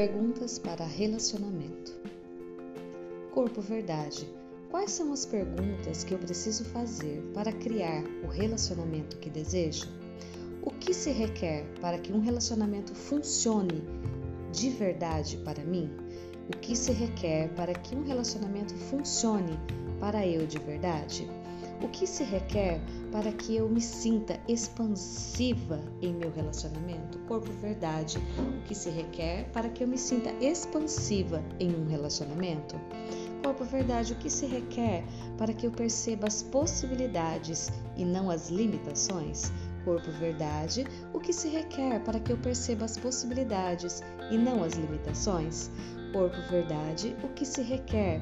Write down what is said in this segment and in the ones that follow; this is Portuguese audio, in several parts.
Perguntas para relacionamento. Corpo Verdade. Quais são as perguntas que eu preciso fazer para criar o relacionamento que desejo? O que se requer para que um relacionamento funcione de verdade para mim? O que se requer para que um relacionamento funcione para eu de verdade? O que se requer para que eu me sinta expansiva em meu relacionamento? Corpo verdade. O que se requer para que eu me sinta expansiva em um relacionamento? Corpo verdade. O que se requer para que eu perceba as possibilidades e não as limitações? Corpo verdade. O que se requer para que eu perceba as possibilidades e não as limitações? Corpo verdade. O que se requer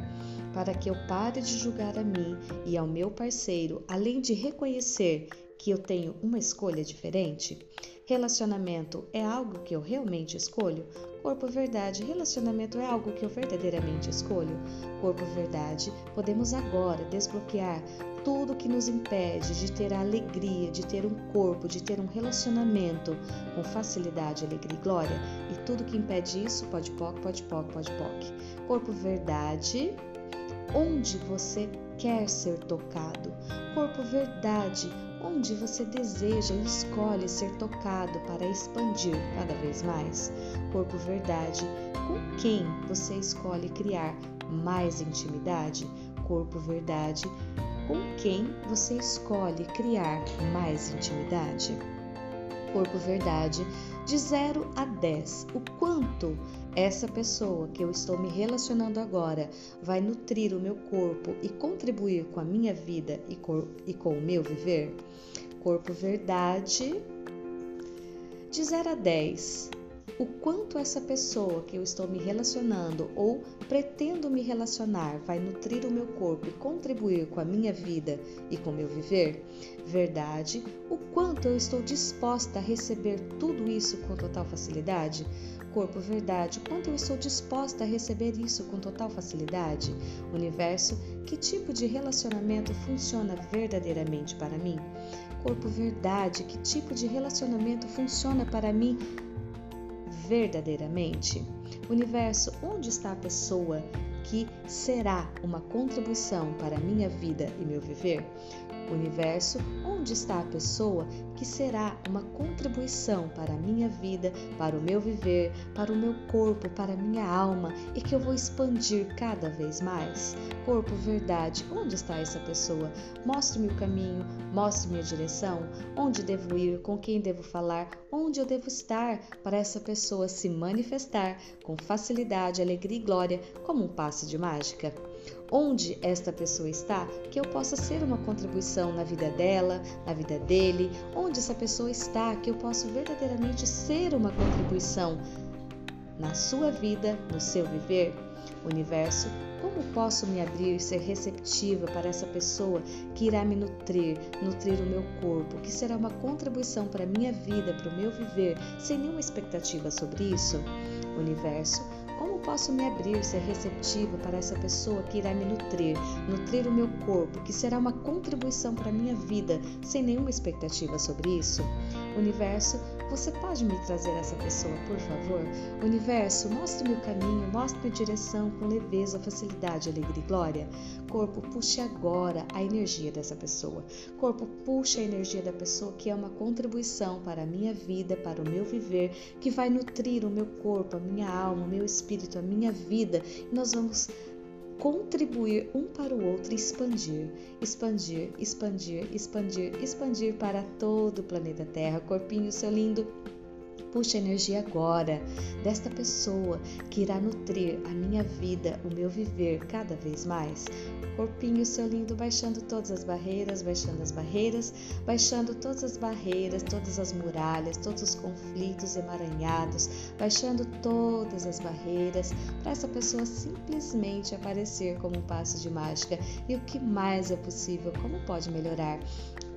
para que eu pare de julgar a mim e ao meu parceiro, além de reconhecer que eu tenho uma escolha diferente? Relacionamento é algo que eu realmente escolho? Corpo verdade, relacionamento é algo que eu verdadeiramente escolho? Corpo verdade, podemos agora desbloquear tudo que nos impede de ter a alegria, de ter um corpo, de ter um relacionamento com facilidade, alegria e glória. E tudo que impede isso, pode poc, pode poc, pode poc. Corpo verdade, onde você quer ser tocado. Corpo verdade, onde você deseja e escolhe ser tocado para expandir cada vez mais. Corpo verdade, com quem você escolhe criar mais intimidade. Corpo verdade, com quem você escolhe criar mais intimidade. Corpo verdade, de 0 a 10, o quanto essa pessoa que eu estou me relacionando agora vai nutrir o meu corpo e contribuir com a minha vida e com, e com o meu viver? Corpo verdade, de 0 a 10, o quanto essa pessoa que eu estou me relacionando ou pretendo me relacionar vai nutrir o meu corpo e contribuir com a minha vida e com o meu viver? Verdade, o quanto eu estou disposta a receber tudo isso com total facilidade? Corpo verdade, quanto eu estou disposta a receber isso com total facilidade? Universo, que tipo de relacionamento funciona verdadeiramente para mim? Corpo verdade, que tipo de relacionamento funciona para mim verdadeiramente? Universo, onde está a pessoa que será uma contribuição para a minha vida e meu viver? Universo, onde está a pessoa que será uma contribuição para a minha vida, para o meu viver, para o meu corpo, para a minha alma e que eu vou expandir cada vez mais? Corpo, verdade, onde está essa pessoa? Mostre-me o caminho, mostre-me a direção, onde devo ir, com quem devo falar, onde eu devo estar para essa pessoa se manifestar com facilidade, alegria e glória como um passe de mágica onde esta pessoa está, que eu possa ser uma contribuição na vida dela, na vida dele, onde essa pessoa está, que eu possa verdadeiramente ser uma contribuição na sua vida, no seu viver. Universo, como posso me abrir e ser receptiva para essa pessoa que irá me nutrir, nutrir o meu corpo, que será uma contribuição para a minha vida, para o meu viver, sem nenhuma expectativa sobre isso? Universo, como posso me abrir, ser receptiva para essa pessoa que irá me nutrir, nutrir o meu corpo, que será uma contribuição para a minha vida, sem nenhuma expectativa sobre isso? Universo, você pode me trazer essa pessoa, por favor? Universo, mostre-me o caminho, mostre-me a direção com leveza, facilidade, alegria e glória. Corpo, puxe agora a energia dessa pessoa. Corpo, puxe a energia da pessoa que é uma contribuição para a minha vida, para o meu viver, que vai nutrir o meu corpo, a minha alma, o meu espírito, a minha vida. E nós vamos contribuir um para o outro e expandir, expandir, expandir, expandir, expandir para todo o planeta Terra. Corpinho, seu lindo, Puxa energia agora desta pessoa que irá nutrir a minha vida, o meu viver cada vez mais. Corpinho, seu lindo, baixando todas as barreiras, baixando as barreiras, baixando todas as barreiras, todas as muralhas, todos os conflitos emaranhados, baixando todas as barreiras para essa pessoa simplesmente aparecer como um passo de mágica. E o que mais é possível? Como pode melhorar?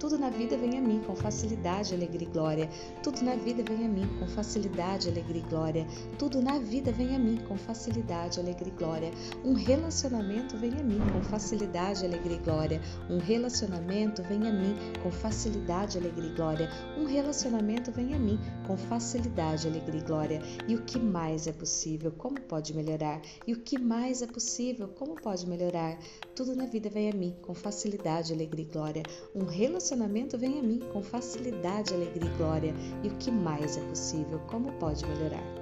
Tudo na vida vem a mim com facilidade, alegria e glória. Tudo na vida vem a mim com facilidade, alegria e glória. Tudo na vida vem a mim com facilidade, alegria e glória. Um relacionamento vem a mim com facilidade, alegria e glória. Um relacionamento vem a mim com facilidade, alegria e glória. Um relacionamento vem a mim com facilidade, alegria e glória. E o que mais é possível? Como pode melhorar? E o que mais é possível? Como pode melhorar? Tudo na vida vem a mim com facilidade, alegria e glória. Um relacionamento vem a mim com facilidade, alegria e glória. E o que mais é possível? Como pode melhorar?